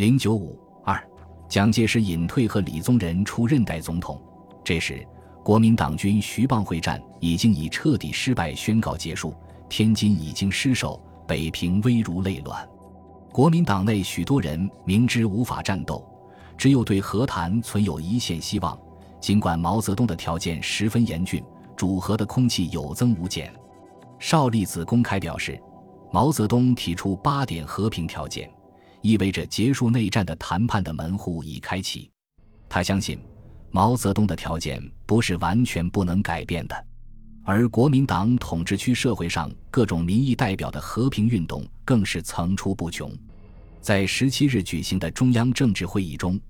零九五二，蒋介石隐退和李宗仁出任代总统。这时，国民党军徐蚌会战已经以彻底失败宣告结束，天津已经失守，北平危如累卵。国民党内许多人明知无法战斗，只有对和谈存有一线希望。尽管毛泽东的条件十分严峻，主和的空气有增无减。邵力子公开表示，毛泽东提出八点和平条件，意味着结束内战的谈判的门户已开启。他相信，毛泽东的条件不是完全不能改变的，而国民党统治区社会上各种民意代表的和平运动更是层出不穷。在十七日举行的中央政治会议中。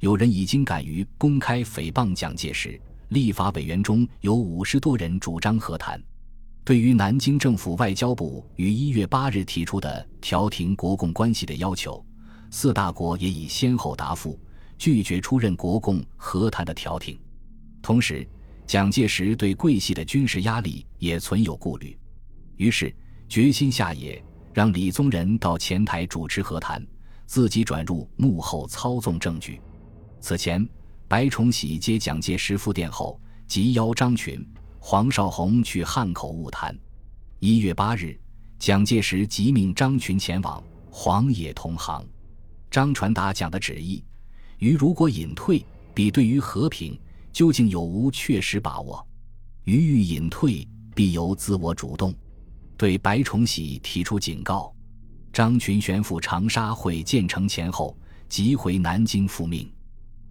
有人已经敢于公开诽谤蒋介石，立法委员中有五十多人主张和谈。对于南京政府外交部于一月八日提出的调停国共关系的要求，四大国也已先后答复，拒绝出任国共和谈的调停。同时，蒋介石对桂系的军事压力也存有顾虑，于是决心下野，让李宗仁到前台主持和谈，自己转入幕后操纵政局。此前，白崇禧接蒋介石复电后，即邀张群、黄绍竑去汉口晤谈。一月八日，蒋介石即命张群前往，黄也同行。张传达讲的旨意，于如果隐退，比对于和平究竟有无确实把握；于欲隐退，必由自我主动。对白崇禧提出警告。张群旋赴长沙会建成前后，即回南京复命。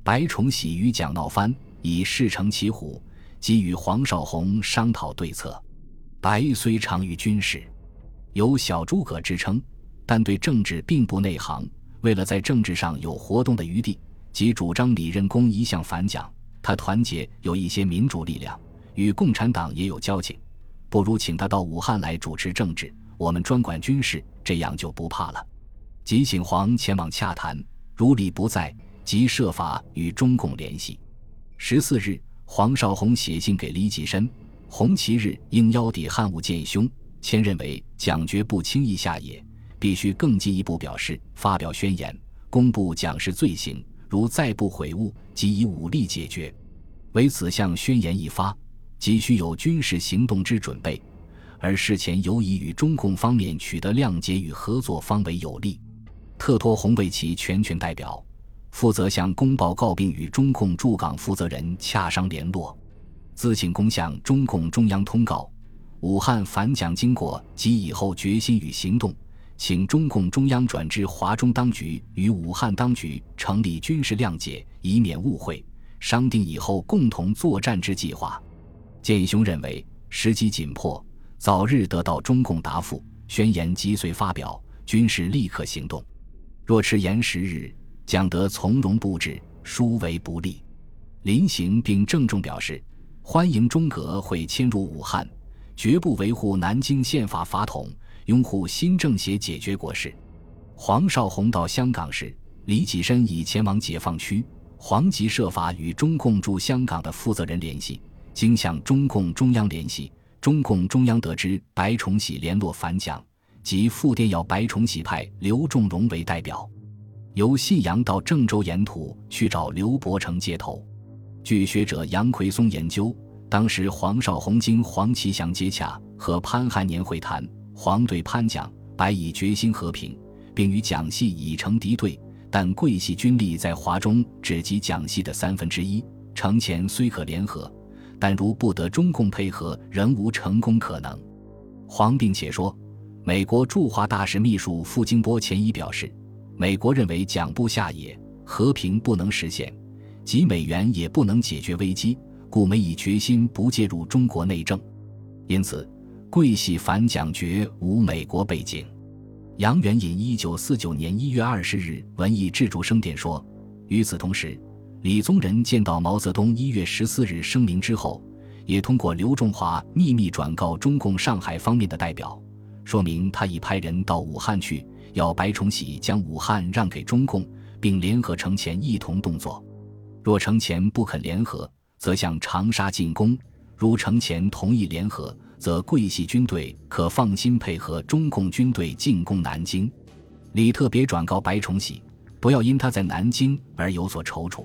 白崇禧与蒋闹翻，以事成骑虎，即与黄绍竑商讨对策。白虽长于军事，有小诸葛之称，但对政治并不内行。为了在政治上有活动的余地，即主张李任公一向反蒋。他团结有一些民主力量，与共产党也有交情，不如请他到武汉来主持政治，我们专管军事，这样就不怕了。即请黄前往洽谈，如李不在。即设法与中共联系。十四日，黄绍竑写信给李济深，红旗日应邀抵汉武见兄。谦认为蒋决不轻易下野，必须更进一步表示，发表宣言，公布蒋氏罪行。如再不悔悟，即以武力解决。为此项宣言一发，急需有军事行动之准备，而事前尤以与中共方面取得谅解与合作方为有利。特托红为其全权代表。负责向公报告并与中共驻港负责人洽商联络，自请公向中共中央通告武汉反蒋经过及以后决心与行动，请中共中央转至华中当局与武汉当局成立军事谅解，以免误会，商定以后共同作战之计划。建兄认为时机紧迫，早日得到中共答复，宣言即遂发表，军事立刻行动。若迟延十日。将得从容布置，殊为不利。临行并郑重表示，欢迎中革会迁入武汉，绝不维护南京宪法法统，拥护新政协解决国事。黄绍竑到香港时，李济深已前往解放区，黄即设法与中共驻香港的负责人联系，经向中共中央联系，中共中央得知白崇禧联络反蒋，即复电要白崇禧派刘仲荣为代表。由信阳到郑州沿途去找刘伯承接头。据学者杨奎松研究，当时黄绍竑经黄其祥接洽，和潘汉年会谈，黄对潘蒋、白以决心和平，并与蒋系已成敌对，但桂系军力在华中只及蒋系的三分之一，城前虽可联合，但如不得中共配合，仍无成功可能。黄并且说，美国驻华大使秘书傅金波前已表示。美国认为蒋不下野，和平不能实现，即美元也不能解决危机，故美以决心不介入中国内政。因此，桂系反蒋决无美国背景。杨元引一九四九年一月二十日文艺志著生电说，与此同时，李宗仁见到毛泽东一月十四日声明之后，也通过刘仲华秘密转告中共上海方面的代表，说明他已派人到武汉去。要白崇禧将武汉让给中共，并联合程潜一同动作。若程潜不肯联合，则向长沙进攻；如程潜同意联合，则桂系军队可放心配合中共军队进攻南京。李特别转告白崇禧，不要因他在南京而有所踌躇。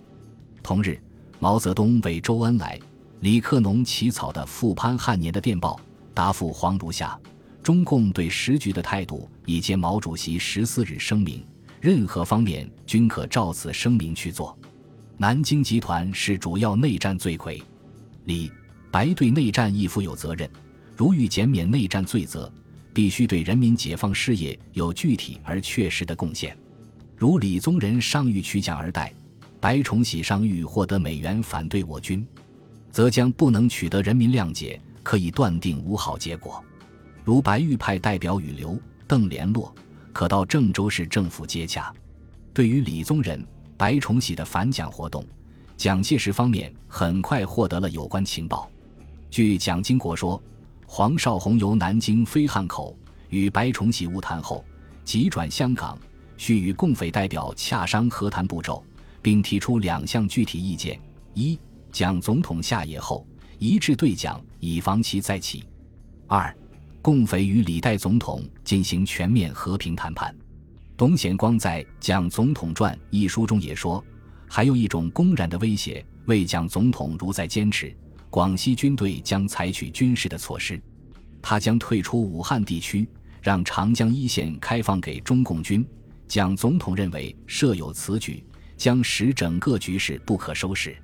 同日，毛泽东为周恩来、李克农起草的复潘汉年的电报答复黄如下：中共对时局的态度以及毛主席十四日声明，任何方面均可照此声明去做。南京集团是主要内战罪魁，李、白对内战亦负有责任。如欲减免内战罪责，必须对人民解放事业有具体而确实的贡献。如李宗仁尚欲取奖而待，白崇禧尚欲获得美元反对我军，则将不能取得人民谅解，可以断定无好结果。如白玉派代表与刘、邓联络，可到郑州市政府接洽。对于李宗仁、白崇禧的反蒋活动，蒋介石方面很快获得了有关情报。据蒋经国说。黄绍竑由南京飞汉口与白崇禧晤谈后，急转香港，需与共匪代表洽商和谈步骤，并提出两项具体意见：一，蒋总统下野后一致对蒋，以防其再起；二，共匪与李代总统进行全面和平谈判。董显光在《蒋总统传》一书中也说，还有一种公然的威胁，为蒋总统如再坚持。广西军队将采取军事的措施，他将退出武汉地区，让长江一线开放给中共军。蒋总统认为设有此举，将使整个局势不可收拾，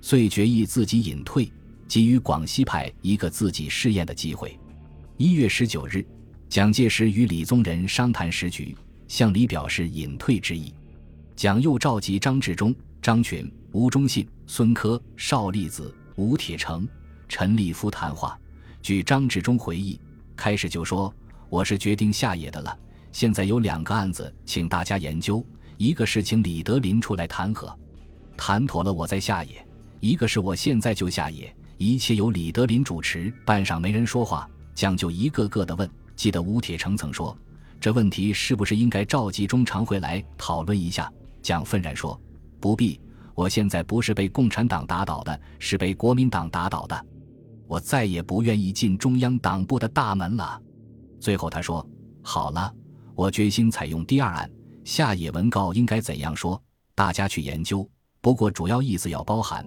遂决意自己隐退，给予广西派一个自己试验的机会。一月十九日，蒋介石与李宗仁商谈时局，向李表示隐退之意。蒋又召集张治中、张群、吴忠信、孙科、邵力子。吴铁城、陈立夫谈话，据张治中回忆，开始就说：“我是决定下野的了。现在有两个案子，请大家研究。一个是请李德林出来谈和，谈妥了我再下野；一个是我现在就下野，一切由李德林主持。”半晌没人说话，蒋就一个个的问。记得吴铁城曾说：“这问题是不是应该召集中常会来讨论一下？”蒋愤然说：“不必。”我现在不是被共产党打倒的，是被国民党打倒的。我再也不愿意进中央党部的大门了。最后他说：“好了，我决心采用第二案，下野文告应该怎样说？大家去研究。不过主要意思要包含，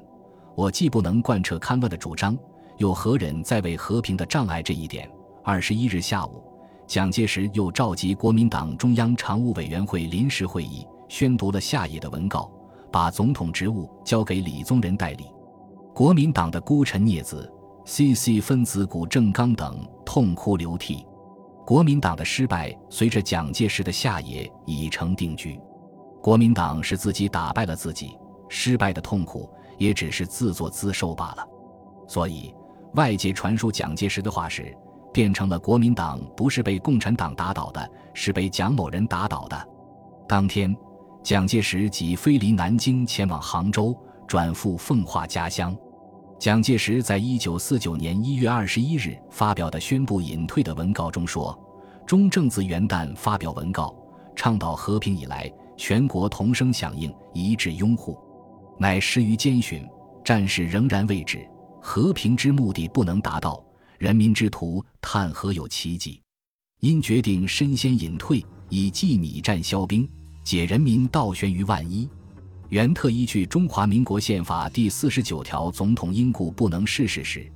我既不能贯彻戡乱的主张，又何忍在为和平的障碍这一点？”二十一日下午，蒋介石又召集国民党中央常务委员会临时会议，宣读了下野的文告。把总统职务交给李宗仁代理，国民党的孤臣孽子 C.C. 分子谷正刚等痛哭流涕。国民党的失败随着蒋介石的下野已成定局，国民党是自己打败了自己，失败的痛苦也只是自作自受罢了。所以外界传述蒋介石的话时，变成了国民党不是被共产党打倒的，是被蒋某人打倒的。当天。蒋介石即飞离南京，前往杭州，转赴奉化家乡。蒋介石在一九四九年一月二十一日发表的宣布隐退的文告中说：“中正自元旦发表文告，倡导和平以来，全国同声响应，一致拥护。乃失于艰寻，战事仍然未止，和平之目的不能达到，人民之徒叹何有奇迹？因决定身先隐退，以济米战消兵。”解人民倒悬于万一，原特依据《中华民国宪法》第四十九条，总统因故不能逝世时，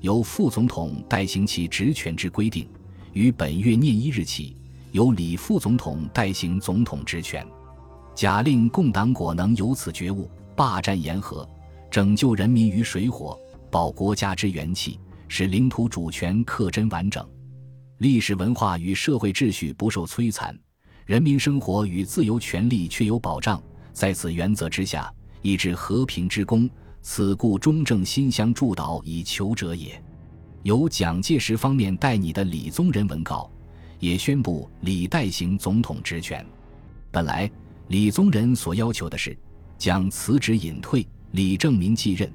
由副总统代行其职权之规定，于本月廿一日起，由李副总统代行总统职权。假令共党果能由此觉悟，霸占沿河，拯救人民于水火，保国家之元气，使领土主权克真完整，历史文化与社会秩序不受摧残。人民生活与自由权利确有保障，在此原则之下，以致和平之功，此故中正心相助导以求者也。由蒋介石方面代拟的李宗仁文告，也宣布李代行总统职权。本来李宗仁所要求的是蒋辞职隐退，李正明继任，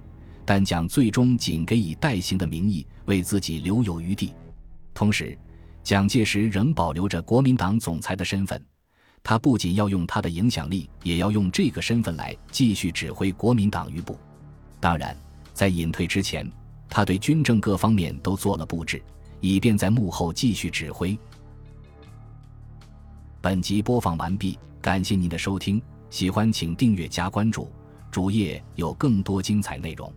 但蒋最终仅给以代行的名义，为自己留有余地。同时。蒋介石仍保留着国民党总裁的身份，他不仅要用他的影响力，也要用这个身份来继续指挥国民党余部。当然，在隐退之前，他对军政各方面都做了布置，以便在幕后继续指挥。本集播放完毕，感谢您的收听，喜欢请订阅加关注，主页有更多精彩内容。